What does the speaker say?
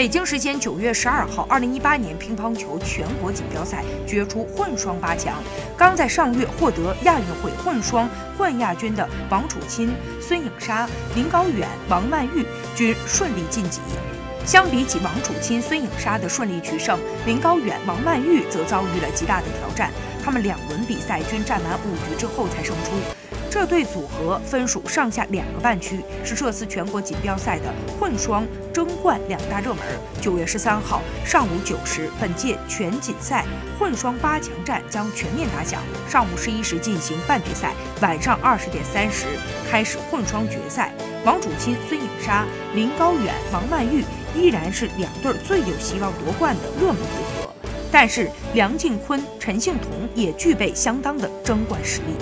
北京时间九月十二号，二零一八年乒乓球全国锦标赛决出混双八强。刚在上月获得亚运会混双冠亚军的王楚钦、孙颖莎、林高远、王曼玉均顺利晋级。相比起王楚钦、孙颖莎的顺利取胜，林高远、王曼玉则遭遇了极大的挑战。他们两轮比赛均战完五局之后才胜出。这对组合分属上下两个半区，是这次全国锦标赛的混双争冠两大热门。九月十三号上午九时，本届全锦赛混双八强战将全面打响。上午十一时进行半决赛，晚上二十点三十开始混双决赛。王楚钦、孙颖莎、林高远、王曼玉依然是两对最有希望夺冠的热门组合，但是梁靖昆、陈幸同也具备相当的争冠实力。